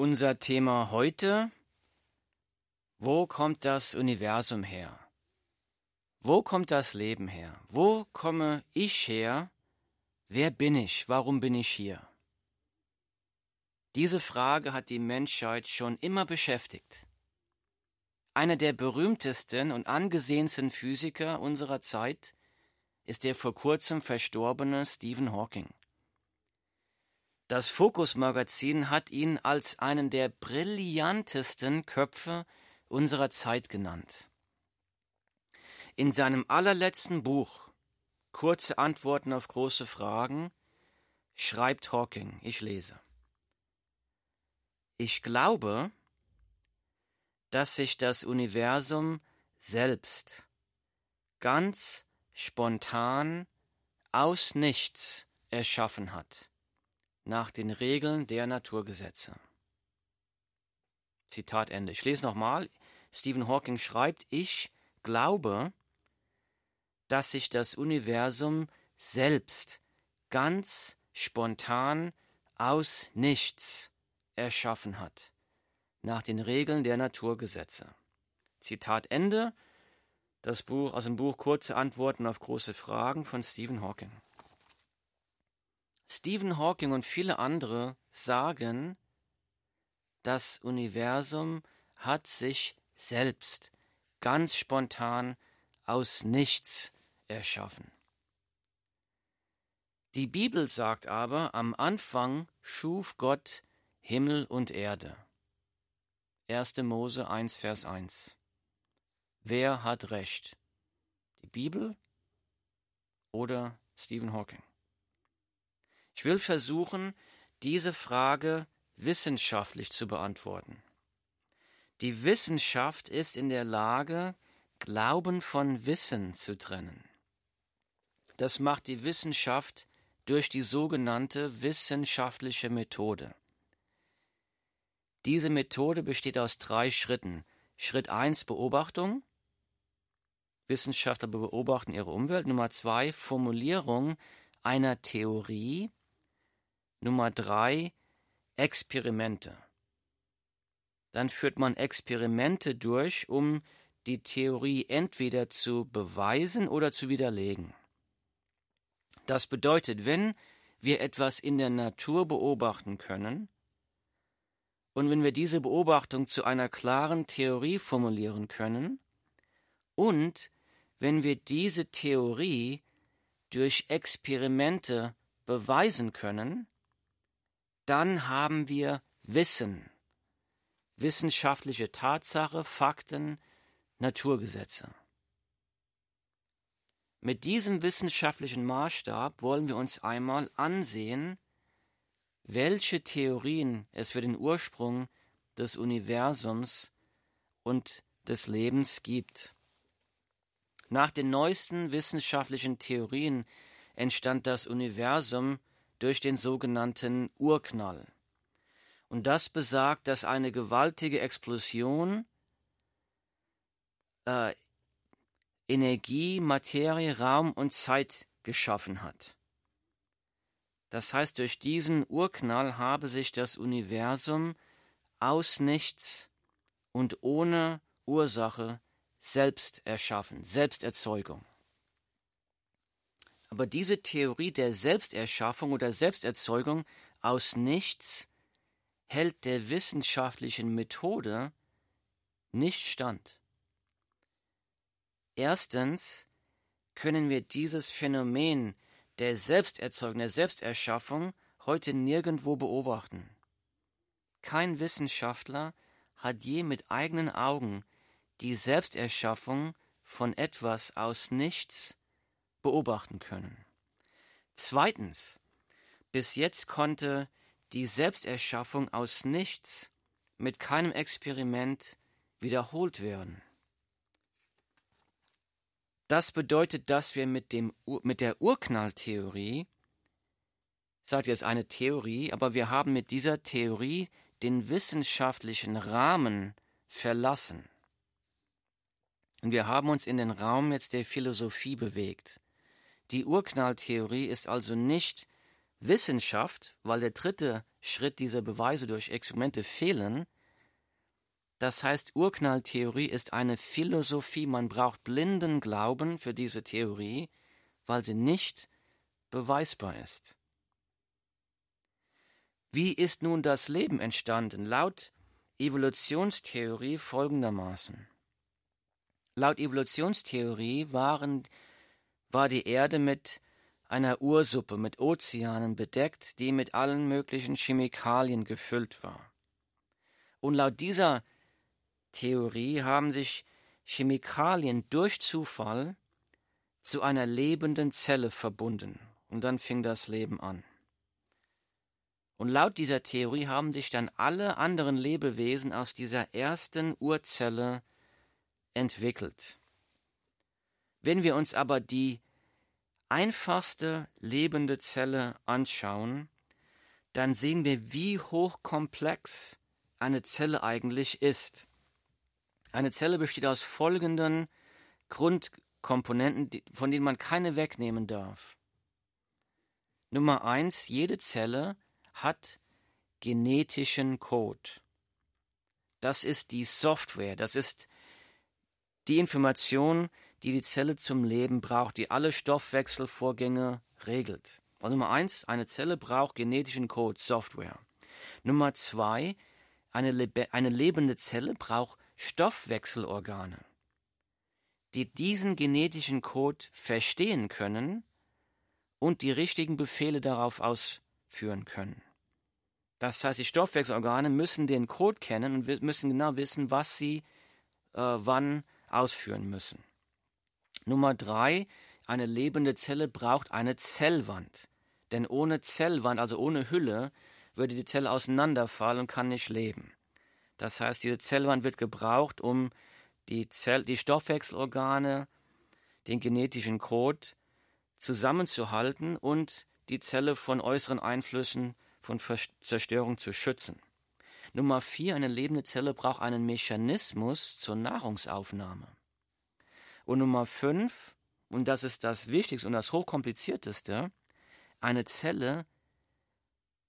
Unser Thema heute, wo kommt das Universum her? Wo kommt das Leben her? Wo komme ich her? Wer bin ich? Warum bin ich hier? Diese Frage hat die Menschheit schon immer beschäftigt. Einer der berühmtesten und angesehensten Physiker unserer Zeit ist der vor kurzem verstorbene Stephen Hawking. Das Focus-Magazin hat ihn als einen der brillantesten Köpfe unserer Zeit genannt. In seinem allerletzten Buch Kurze Antworten auf große Fragen schreibt Hawking, ich lese. Ich glaube, dass sich das Universum selbst ganz spontan aus nichts erschaffen hat nach den Regeln der Naturgesetze. Zitat Ende. Ich lese nochmal. Stephen Hawking schreibt, ich glaube, dass sich das Universum selbst ganz spontan aus nichts erschaffen hat, nach den Regeln der Naturgesetze. Zitat Ende. Das Buch aus dem Buch Kurze Antworten auf große Fragen von Stephen Hawking. Stephen Hawking und viele andere sagen, das Universum hat sich selbst ganz spontan aus nichts erschaffen. Die Bibel sagt aber, am Anfang schuf Gott Himmel und Erde. 1. Mose 1, Vers 1. Wer hat recht? Die Bibel oder Stephen Hawking? Ich will versuchen, diese Frage wissenschaftlich zu beantworten. Die Wissenschaft ist in der Lage, Glauben von Wissen zu trennen. Das macht die Wissenschaft durch die sogenannte wissenschaftliche Methode. Diese Methode besteht aus drei Schritten. Schritt 1 Beobachtung. Wissenschaftler beobachten ihre Umwelt. Nummer zwei Formulierung einer Theorie. Nummer drei Experimente. Dann führt man Experimente durch, um die Theorie entweder zu beweisen oder zu widerlegen. Das bedeutet, wenn wir etwas in der Natur beobachten können und wenn wir diese Beobachtung zu einer klaren Theorie formulieren können und wenn wir diese Theorie durch Experimente beweisen können, dann haben wir Wissen, wissenschaftliche Tatsache, Fakten, Naturgesetze. Mit diesem wissenschaftlichen Maßstab wollen wir uns einmal ansehen, welche Theorien es für den Ursprung des Universums und des Lebens gibt. Nach den neuesten wissenschaftlichen Theorien entstand das Universum durch den sogenannten Urknall. Und das besagt, dass eine gewaltige Explosion äh, Energie, Materie, Raum und Zeit geschaffen hat. Das heißt, durch diesen Urknall habe sich das Universum aus nichts und ohne Ursache selbst erschaffen, Selbsterzeugung. Aber diese Theorie der Selbsterschaffung oder Selbsterzeugung aus nichts hält der wissenschaftlichen Methode nicht stand. Erstens können wir dieses Phänomen der Selbsterzeugung, der Selbsterschaffung heute nirgendwo beobachten. Kein Wissenschaftler hat je mit eigenen Augen die Selbsterschaffung von etwas aus nichts beobachten können. Zweitens, bis jetzt konnte die Selbsterschaffung aus nichts mit keinem Experiment wiederholt werden. Das bedeutet, dass wir mit, dem, mit der Urknalltheorie, sage jetzt eine Theorie, aber wir haben mit dieser Theorie den wissenschaftlichen Rahmen verlassen. Und wir haben uns in den Raum jetzt der Philosophie bewegt. Die Urknalltheorie ist also nicht Wissenschaft, weil der dritte Schritt dieser Beweise durch Experimente fehlen. Das heißt, Urknalltheorie ist eine Philosophie. Man braucht blinden Glauben für diese Theorie, weil sie nicht beweisbar ist. Wie ist nun das Leben entstanden? Laut Evolutionstheorie folgendermaßen. Laut Evolutionstheorie waren, war die Erde mit einer Ursuppe mit Ozeanen bedeckt, die mit allen möglichen Chemikalien gefüllt war. Und laut dieser Theorie haben sich Chemikalien durch Zufall zu einer lebenden Zelle verbunden. Und dann fing das Leben an. Und laut dieser Theorie haben sich dann alle anderen Lebewesen aus dieser ersten Urzelle entwickelt. Wenn wir uns aber die einfachste lebende Zelle anschauen, dann sehen wir, wie hochkomplex eine Zelle eigentlich ist. Eine Zelle besteht aus folgenden Grundkomponenten, von denen man keine wegnehmen darf. Nummer eins, jede Zelle hat genetischen Code. Das ist die Software, das ist die Information, die die Zelle zum Leben braucht, die alle Stoffwechselvorgänge regelt. Also Nummer eins, eine Zelle braucht genetischen Code, Software. Nummer zwei, eine, lebe eine lebende Zelle braucht Stoffwechselorgane, die diesen genetischen Code verstehen können und die richtigen Befehle darauf ausführen können. Das heißt, die Stoffwechselorgane müssen den Code kennen und müssen genau wissen, was sie äh, wann ausführen müssen. Nummer drei, eine lebende Zelle braucht eine Zellwand. Denn ohne Zellwand, also ohne Hülle, würde die Zelle auseinanderfallen und kann nicht leben. Das heißt, diese Zellwand wird gebraucht, um die, Zell die Stoffwechselorgane, den genetischen Code zusammenzuhalten und die Zelle von äußeren Einflüssen von Zerstörung zu schützen. Nummer vier, eine lebende Zelle braucht einen Mechanismus zur Nahrungsaufnahme. Und Nummer fünf, und das ist das Wichtigste und das Hochkomplizierteste, eine Zelle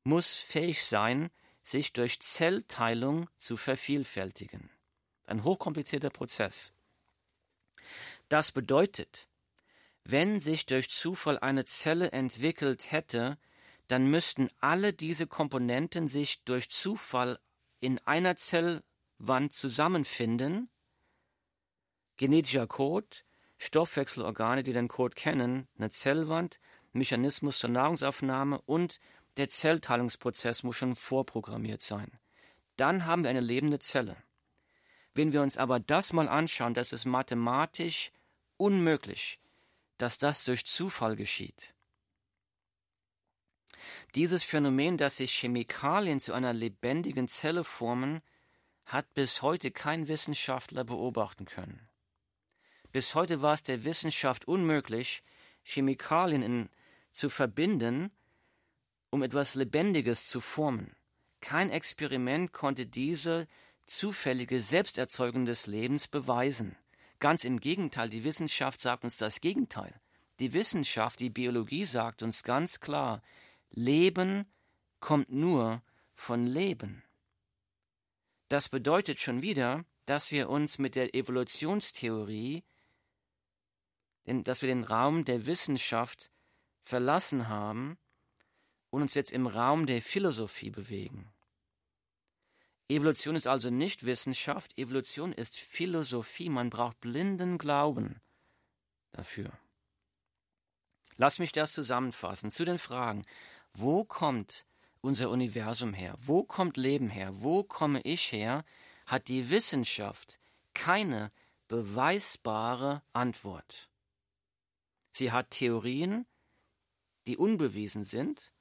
muss fähig sein, sich durch Zellteilung zu vervielfältigen. Ein hochkomplizierter Prozess. Das bedeutet, wenn sich durch Zufall eine Zelle entwickelt hätte, dann müssten alle diese Komponenten sich durch Zufall in einer Zellwand zusammenfinden genetischer Code, Stoffwechselorgane, die den Code kennen, eine Zellwand, Mechanismus zur Nahrungsaufnahme und der Zellteilungsprozess muss schon vorprogrammiert sein. Dann haben wir eine lebende Zelle. Wenn wir uns aber das mal anschauen, das ist mathematisch unmöglich, dass das durch Zufall geschieht. Dieses Phänomen, dass sich Chemikalien zu einer lebendigen Zelle formen, hat bis heute kein Wissenschaftler beobachten können. Bis heute war es der Wissenschaft unmöglich, Chemikalien in, zu verbinden, um etwas Lebendiges zu formen. Kein Experiment konnte diese zufällige Selbsterzeugung des Lebens beweisen. Ganz im Gegenteil, die Wissenschaft sagt uns das Gegenteil. Die Wissenschaft, die Biologie sagt uns ganz klar, Leben kommt nur von Leben. Das bedeutet schon wieder, dass wir uns mit der Evolutionstheorie dass wir den Raum der Wissenschaft verlassen haben und uns jetzt im Raum der Philosophie bewegen. Evolution ist also nicht Wissenschaft, Evolution ist Philosophie. Man braucht blinden Glauben dafür. Lass mich das zusammenfassen zu den Fragen. Wo kommt unser Universum her? Wo kommt Leben her? Wo komme ich her? Hat die Wissenschaft keine beweisbare Antwort. Sie hat Theorien, die unbewiesen sind.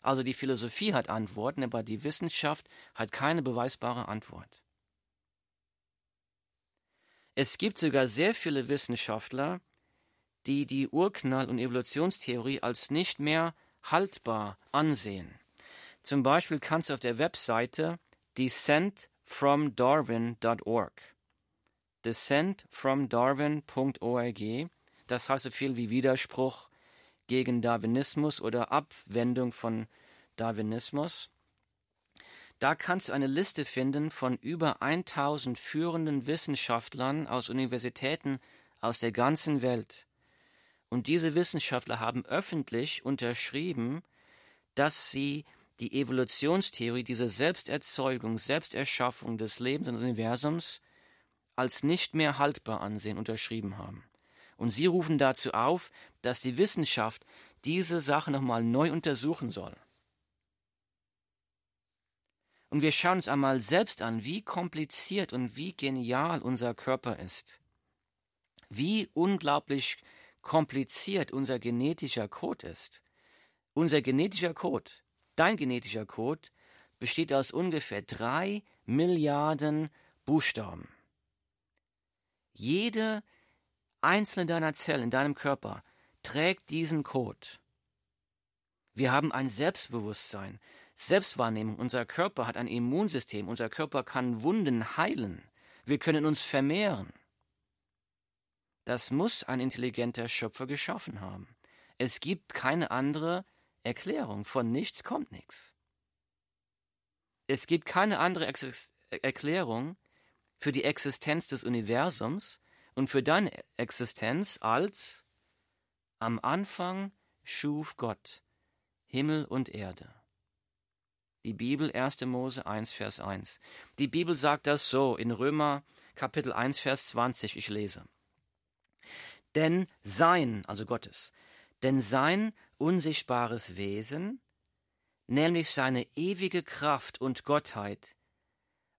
Also die Philosophie hat Antworten, aber die Wissenschaft hat keine beweisbare Antwort. Es gibt sogar sehr viele Wissenschaftler, die die Urknall- und Evolutionstheorie als nicht mehr haltbar ansehen. Zum Beispiel kannst du auf der Webseite descentfromdarwin.org descentfromdarwin.org das heißt so viel wie Widerspruch gegen Darwinismus oder Abwendung von Darwinismus. Da kannst du eine Liste finden von über 1000 führenden Wissenschaftlern aus Universitäten aus der ganzen Welt. Und diese Wissenschaftler haben öffentlich unterschrieben, dass sie die Evolutionstheorie, diese Selbsterzeugung, Selbsterschaffung des Lebens und des Universums als nicht mehr haltbar ansehen, unterschrieben haben. Und sie rufen dazu auf, dass die Wissenschaft diese Sache nochmal neu untersuchen soll. Und wir schauen uns einmal selbst an, wie kompliziert und wie genial unser Körper ist. Wie unglaublich kompliziert unser genetischer Code ist. Unser genetischer Code, dein genetischer Code, besteht aus ungefähr drei Milliarden Buchstaben. Jede einzelne deiner Zellen in deinem Körper trägt diesen Code. Wir haben ein Selbstbewusstsein, Selbstwahrnehmung. Unser Körper hat ein Immunsystem. Unser Körper kann Wunden heilen. Wir können uns vermehren. Das muss ein intelligenter Schöpfer geschaffen haben. Es gibt keine andere Erklärung. Von nichts kommt nichts. Es gibt keine andere Ex Erklärung für die Existenz des Universums und für deine Existenz als am Anfang schuf Gott Himmel und Erde. Die Bibel 1. Mose 1, Vers 1. Die Bibel sagt das so in Römer Kapitel 1, Vers 20, ich lese. Denn sein, also Gottes, denn sein unsichtbares Wesen, nämlich seine ewige Kraft und Gottheit,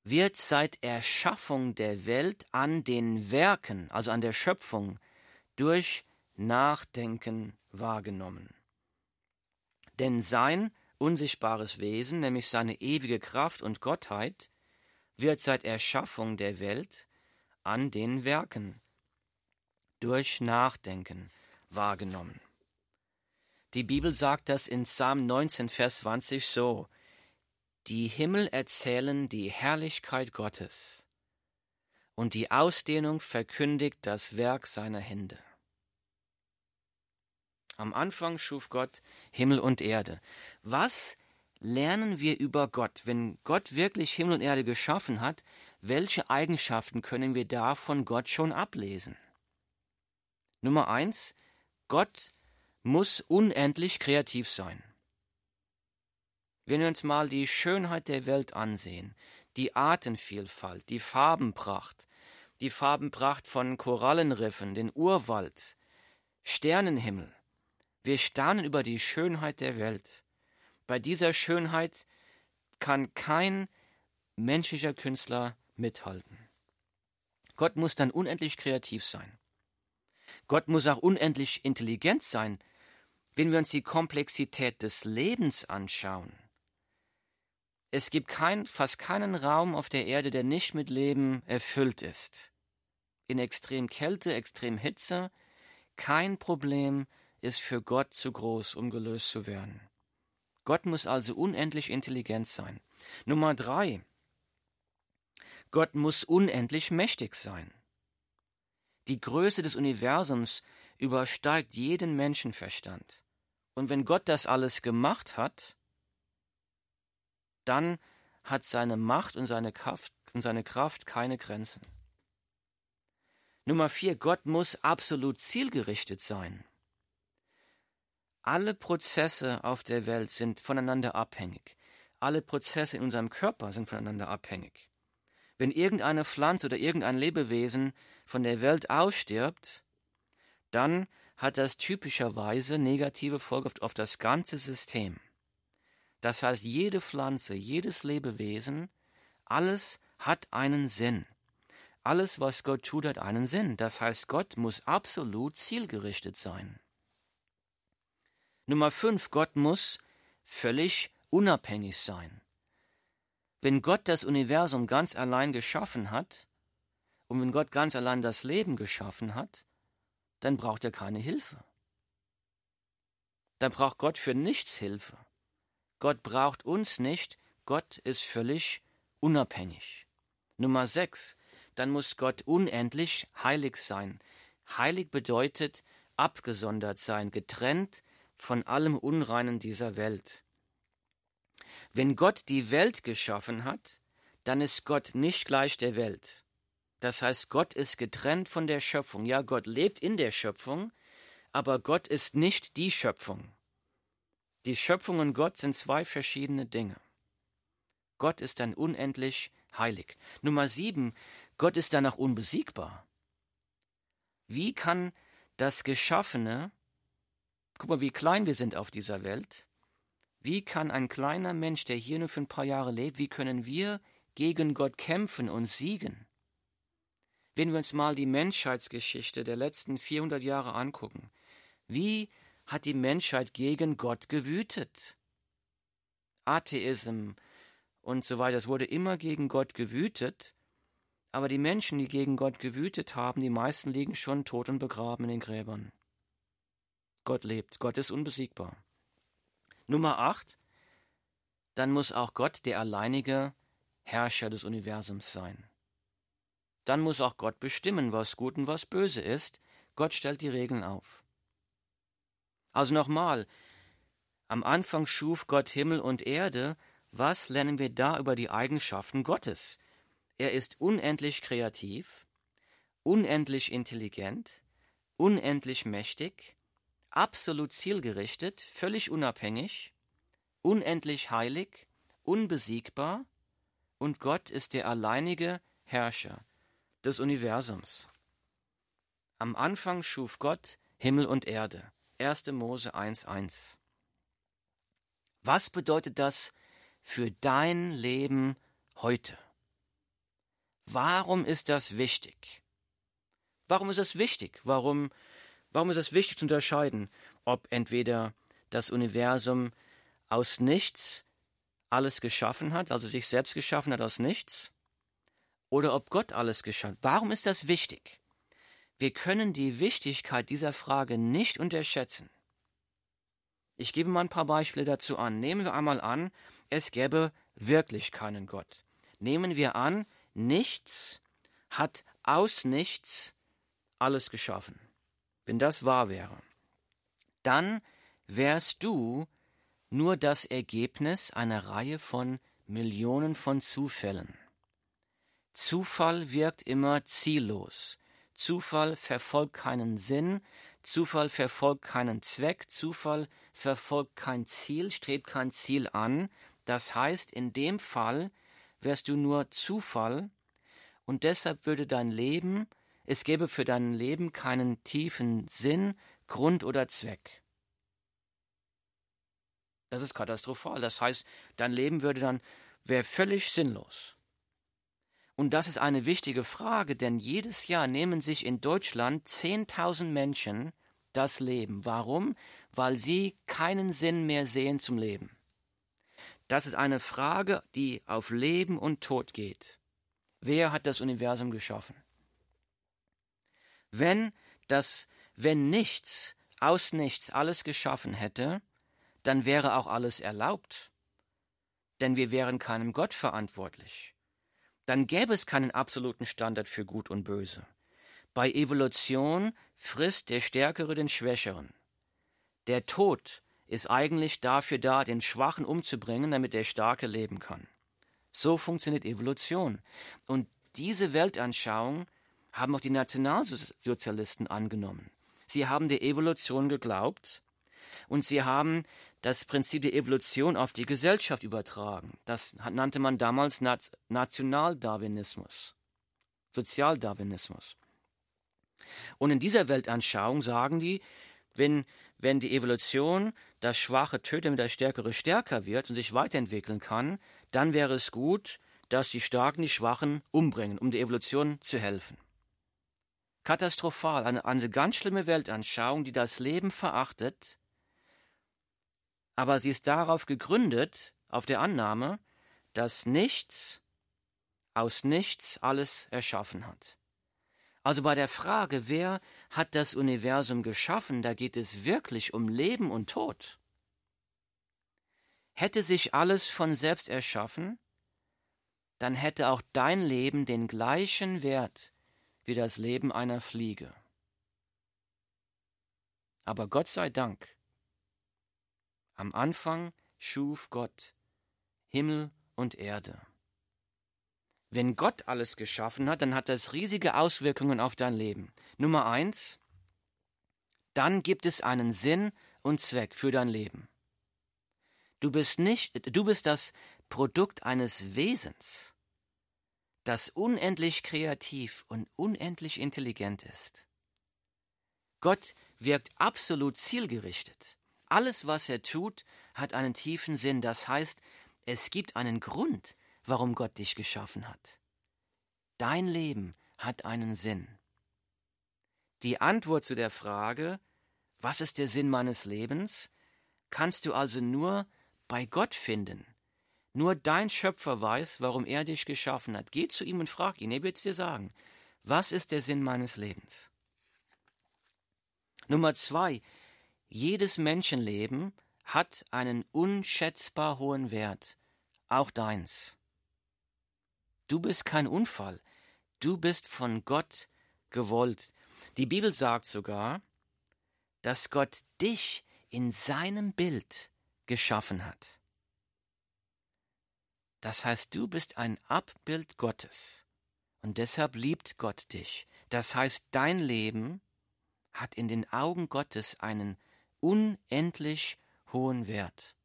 wird seit Erschaffung der Welt an den Werken, also an der Schöpfung, durch Nachdenken wahrgenommen. Denn sein unsichtbares Wesen, nämlich seine ewige Kraft und Gottheit, wird seit Erschaffung der Welt an den Werken durch Nachdenken wahrgenommen. Die Bibel sagt das in Psalm 19, Vers 20 so: die Himmel erzählen die Herrlichkeit Gottes, und die Ausdehnung verkündigt das Werk seiner Hände. Am Anfang schuf Gott Himmel und Erde. Was lernen wir über Gott? Wenn Gott wirklich Himmel und Erde geschaffen hat, welche Eigenschaften können wir da von Gott schon ablesen? Nummer eins, Gott muss unendlich kreativ sein. Wenn wir uns mal die Schönheit der Welt ansehen, die Artenvielfalt, die Farbenpracht, die Farbenpracht von Korallenriffen, den Urwald, Sternenhimmel, wir staunen über die Schönheit der Welt. Bei dieser Schönheit kann kein menschlicher Künstler mithalten. Gott muss dann unendlich kreativ sein. Gott muss auch unendlich intelligent sein, wenn wir uns die Komplexität des Lebens anschauen. Es gibt kein, fast keinen Raum auf der Erde, der nicht mit Leben erfüllt ist. In extrem Kälte, extrem Hitze, kein Problem ist für Gott zu groß, um gelöst zu werden. Gott muss also unendlich intelligent sein. Nummer drei. Gott muss unendlich mächtig sein. Die Größe des Universums übersteigt jeden Menschenverstand. Und wenn Gott das alles gemacht hat, dann hat seine Macht und seine Kraft, und seine Kraft keine Grenzen. Nummer vier, Gott muss absolut zielgerichtet sein. Alle Prozesse auf der Welt sind voneinander abhängig. Alle Prozesse in unserem Körper sind voneinander abhängig. Wenn irgendeine Pflanze oder irgendein Lebewesen von der Welt ausstirbt, dann hat das typischerweise negative Folgen auf das ganze System. Das heißt, jede Pflanze, jedes Lebewesen, alles hat einen Sinn. Alles, was Gott tut, hat einen Sinn. Das heißt, Gott muss absolut zielgerichtet sein. Nummer fünf, Gott muss völlig unabhängig sein. Wenn Gott das Universum ganz allein geschaffen hat, und wenn Gott ganz allein das Leben geschaffen hat, dann braucht er keine Hilfe. Dann braucht Gott für nichts Hilfe. Gott braucht uns nicht, Gott ist völlig unabhängig. Nummer sechs, dann muss Gott unendlich heilig sein. Heilig bedeutet abgesondert sein, getrennt von allem Unreinen dieser Welt. Wenn Gott die Welt geschaffen hat, dann ist Gott nicht gleich der Welt. Das heißt, Gott ist getrennt von der Schöpfung. Ja, Gott lebt in der Schöpfung, aber Gott ist nicht die Schöpfung. Die Schöpfung und Gott sind zwei verschiedene Dinge. Gott ist dann unendlich heilig. Nummer sieben, Gott ist danach unbesiegbar. Wie kann das Geschaffene, guck mal, wie klein wir sind auf dieser Welt, wie kann ein kleiner Mensch, der hier nur für ein paar Jahre lebt, wie können wir gegen Gott kämpfen und siegen? Wenn wir uns mal die Menschheitsgeschichte der letzten 400 Jahre angucken, wie hat die Menschheit gegen Gott gewütet? Atheism und so weiter, es wurde immer gegen Gott gewütet, aber die Menschen, die gegen Gott gewütet haben, die meisten liegen schon tot und begraben in den Gräbern. Gott lebt, Gott ist unbesiegbar. Nummer 8. Dann muss auch Gott der alleinige Herrscher des Universums sein. Dann muss auch Gott bestimmen, was gut und was böse ist. Gott stellt die Regeln auf. Also nochmal, am Anfang schuf Gott Himmel und Erde. Was lernen wir da über die Eigenschaften Gottes? Er ist unendlich kreativ, unendlich intelligent, unendlich mächtig, absolut zielgerichtet, völlig unabhängig, unendlich heilig, unbesiegbar, und Gott ist der alleinige Herrscher des Universums. Am Anfang schuf Gott Himmel und Erde. 1. Mose 1.1. Was bedeutet das für dein Leben heute? Warum ist das wichtig? Warum ist es wichtig? Warum, warum ist es wichtig zu unterscheiden, ob entweder das Universum aus nichts alles geschaffen hat, also sich selbst geschaffen hat aus nichts, oder ob Gott alles geschaffen hat? Warum ist das wichtig? Wir können die Wichtigkeit dieser Frage nicht unterschätzen. Ich gebe mal ein paar Beispiele dazu an. Nehmen wir einmal an, es gäbe wirklich keinen Gott. Nehmen wir an, nichts hat aus nichts alles geschaffen. Wenn das wahr wäre, dann wärst du nur das Ergebnis einer Reihe von Millionen von Zufällen. Zufall wirkt immer ziellos. Zufall verfolgt keinen Sinn, Zufall verfolgt keinen Zweck, Zufall verfolgt kein Ziel, strebt kein Ziel an. Das heißt, in dem Fall wärst du nur Zufall und deshalb würde dein Leben, es gäbe für dein Leben keinen tiefen Sinn, Grund oder Zweck. Das ist katastrophal. Das heißt, dein Leben würde dann wäre völlig sinnlos. Und das ist eine wichtige Frage, denn jedes Jahr nehmen sich in Deutschland 10.000 Menschen das Leben. Warum? Weil sie keinen Sinn mehr sehen zum Leben. Das ist eine Frage, die auf Leben und Tod geht. Wer hat das Universum geschaffen? Wenn das, wenn nichts aus nichts alles geschaffen hätte, dann wäre auch alles erlaubt. Denn wir wären keinem Gott verantwortlich dann gäbe es keinen absoluten Standard für Gut und Böse. Bei Evolution frisst der Stärkere den Schwächeren. Der Tod ist eigentlich dafür da, den Schwachen umzubringen, damit der Starke leben kann. So funktioniert Evolution. Und diese Weltanschauung haben auch die Nationalsozialisten angenommen. Sie haben der Evolution geglaubt und sie haben das Prinzip der Evolution auf die Gesellschaft übertragen. Das nannte man damals Nationaldarwinismus, Sozialdarwinismus. Und in dieser Weltanschauung sagen die, wenn, wenn die Evolution das Schwache tötet, damit das Stärkere stärker wird und sich weiterentwickeln kann, dann wäre es gut, dass die Starken die Schwachen umbringen, um der Evolution zu helfen. Katastrophal, eine, eine ganz schlimme Weltanschauung, die das Leben verachtet, aber sie ist darauf gegründet, auf der Annahme, dass nichts aus nichts alles erschaffen hat. Also bei der Frage, wer hat das Universum geschaffen, da geht es wirklich um Leben und Tod. Hätte sich alles von selbst erschaffen, dann hätte auch dein Leben den gleichen Wert wie das Leben einer Fliege. Aber Gott sei Dank am Anfang schuf Gott Himmel und Erde. Wenn Gott alles geschaffen hat, dann hat das riesige Auswirkungen auf dein Leben. Nummer eins, dann gibt es einen Sinn und Zweck für dein Leben. Du bist nicht, du bist das Produkt eines Wesens, das unendlich kreativ und unendlich intelligent ist. Gott wirkt absolut zielgerichtet. Alles, was er tut, hat einen tiefen Sinn. Das heißt, es gibt einen Grund, warum Gott dich geschaffen hat. Dein Leben hat einen Sinn. Die Antwort zu der Frage, was ist der Sinn meines Lebens, kannst du also nur bei Gott finden. Nur dein Schöpfer weiß, warum er dich geschaffen hat. Geh zu ihm und frag ihn, er wird es dir sagen. Was ist der Sinn meines Lebens? Nummer zwei, jedes Menschenleben hat einen unschätzbar hohen Wert, auch deins. Du bist kein Unfall, du bist von Gott gewollt. Die Bibel sagt sogar, dass Gott dich in seinem Bild geschaffen hat. Das heißt, du bist ein Abbild Gottes und deshalb liebt Gott dich. Das heißt, dein Leben hat in den Augen Gottes einen unendlich hohen Wert.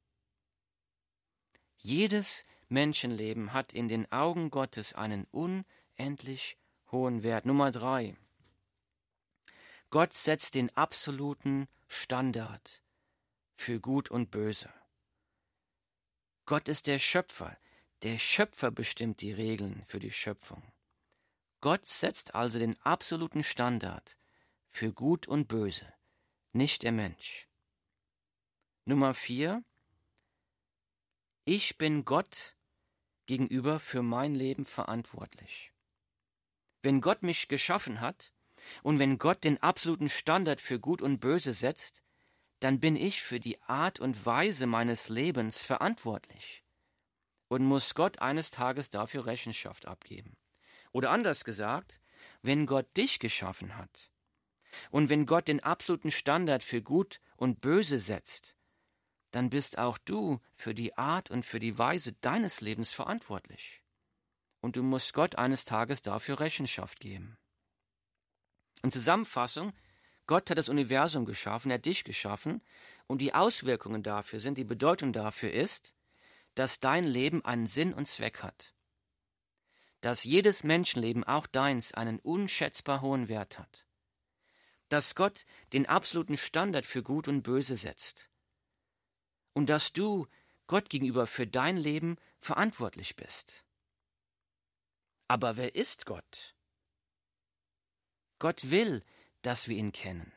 Jedes Menschenleben hat in den Augen Gottes einen unendlich hohen Wert. Nummer drei. Gott setzt den absoluten Standard für Gut und Böse. Gott ist der Schöpfer. Der Schöpfer bestimmt die Regeln für die Schöpfung. Gott setzt also den absoluten Standard für Gut und Böse, nicht der Mensch. Nummer vier. Ich bin Gott gegenüber für mein Leben verantwortlich. Wenn Gott mich geschaffen hat und wenn Gott den absoluten Standard für Gut und Böse setzt, dann bin ich für die Art und Weise meines Lebens verantwortlich und muss Gott eines Tages dafür Rechenschaft abgeben. Oder anders gesagt, wenn Gott dich geschaffen hat und wenn Gott den absoluten Standard für Gut und Böse setzt, dann bist auch du für die Art und für die Weise deines Lebens verantwortlich. Und du musst Gott eines Tages dafür Rechenschaft geben. In Zusammenfassung, Gott hat das Universum geschaffen, er hat dich geschaffen, und die Auswirkungen dafür sind, die Bedeutung dafür ist, dass dein Leben einen Sinn und Zweck hat. Dass jedes Menschenleben, auch deins, einen unschätzbar hohen Wert hat. Dass Gott den absoluten Standard für Gut und Böse setzt. Und dass du Gott gegenüber für dein Leben verantwortlich bist. Aber wer ist Gott? Gott will, dass wir ihn kennen.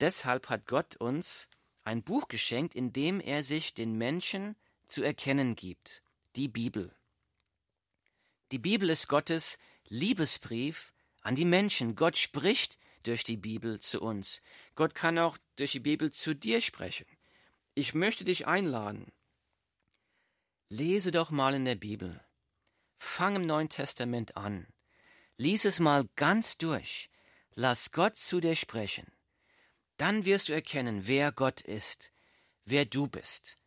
Deshalb hat Gott uns ein Buch geschenkt, in dem er sich den Menschen zu erkennen gibt, die Bibel. Die Bibel ist Gottes Liebesbrief an die Menschen. Gott spricht durch die Bibel zu uns. Gott kann auch durch die Bibel zu dir sprechen. Ich möchte dich einladen. Lese doch mal in der Bibel. Fang im Neuen Testament an. Lies es mal ganz durch. Lass Gott zu dir sprechen. Dann wirst du erkennen, wer Gott ist, wer du bist.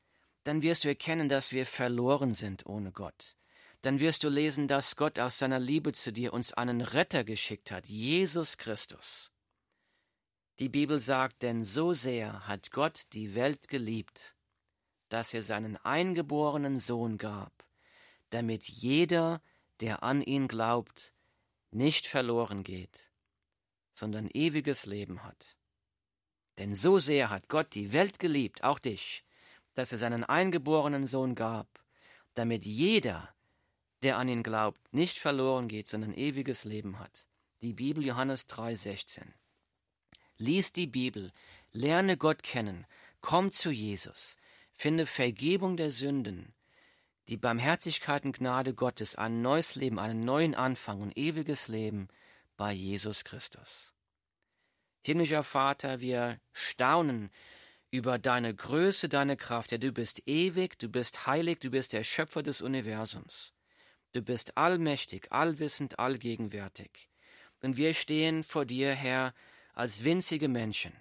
Dann wirst du erkennen, dass wir verloren sind ohne Gott. Dann wirst du lesen, dass Gott aus seiner Liebe zu dir uns einen Retter geschickt hat, Jesus Christus. Die Bibel sagt, denn so sehr hat Gott die Welt geliebt, dass er seinen eingeborenen Sohn gab, damit jeder, der an ihn glaubt, nicht verloren geht, sondern ewiges Leben hat. Denn so sehr hat Gott die Welt geliebt, auch dich, dass er seinen eingeborenen Sohn gab, damit jeder, der an ihn glaubt, nicht verloren geht, sondern ewiges Leben hat. Die Bibel Johannes 3,16. Lies die Bibel, lerne Gott kennen, komm zu Jesus, finde Vergebung der Sünden, die Barmherzigkeit und Gnade Gottes, ein neues Leben, einen neuen Anfang und ewiges Leben bei Jesus Christus. Himmlischer Vater, wir staunen über deine Größe, deine Kraft. Ja, du bist ewig, du bist heilig, du bist der Schöpfer des Universums. Du bist allmächtig, allwissend, allgegenwärtig. Und wir stehen vor dir, Herr, als winzige Menschen.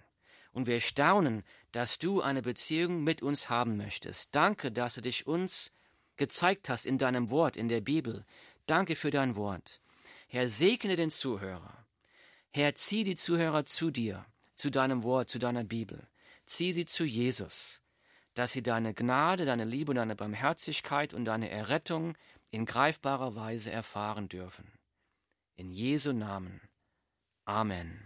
Und wir staunen, dass du eine Beziehung mit uns haben möchtest. Danke, dass du dich uns gezeigt hast in deinem Wort, in der Bibel. Danke für dein Wort. Herr, segne den Zuhörer. Herr, zieh die Zuhörer zu dir, zu deinem Wort, zu deiner Bibel. Zieh sie zu Jesus, dass sie deine Gnade, deine Liebe und deine Barmherzigkeit und deine Errettung in greifbarer Weise erfahren dürfen. In Jesu Namen. Amen.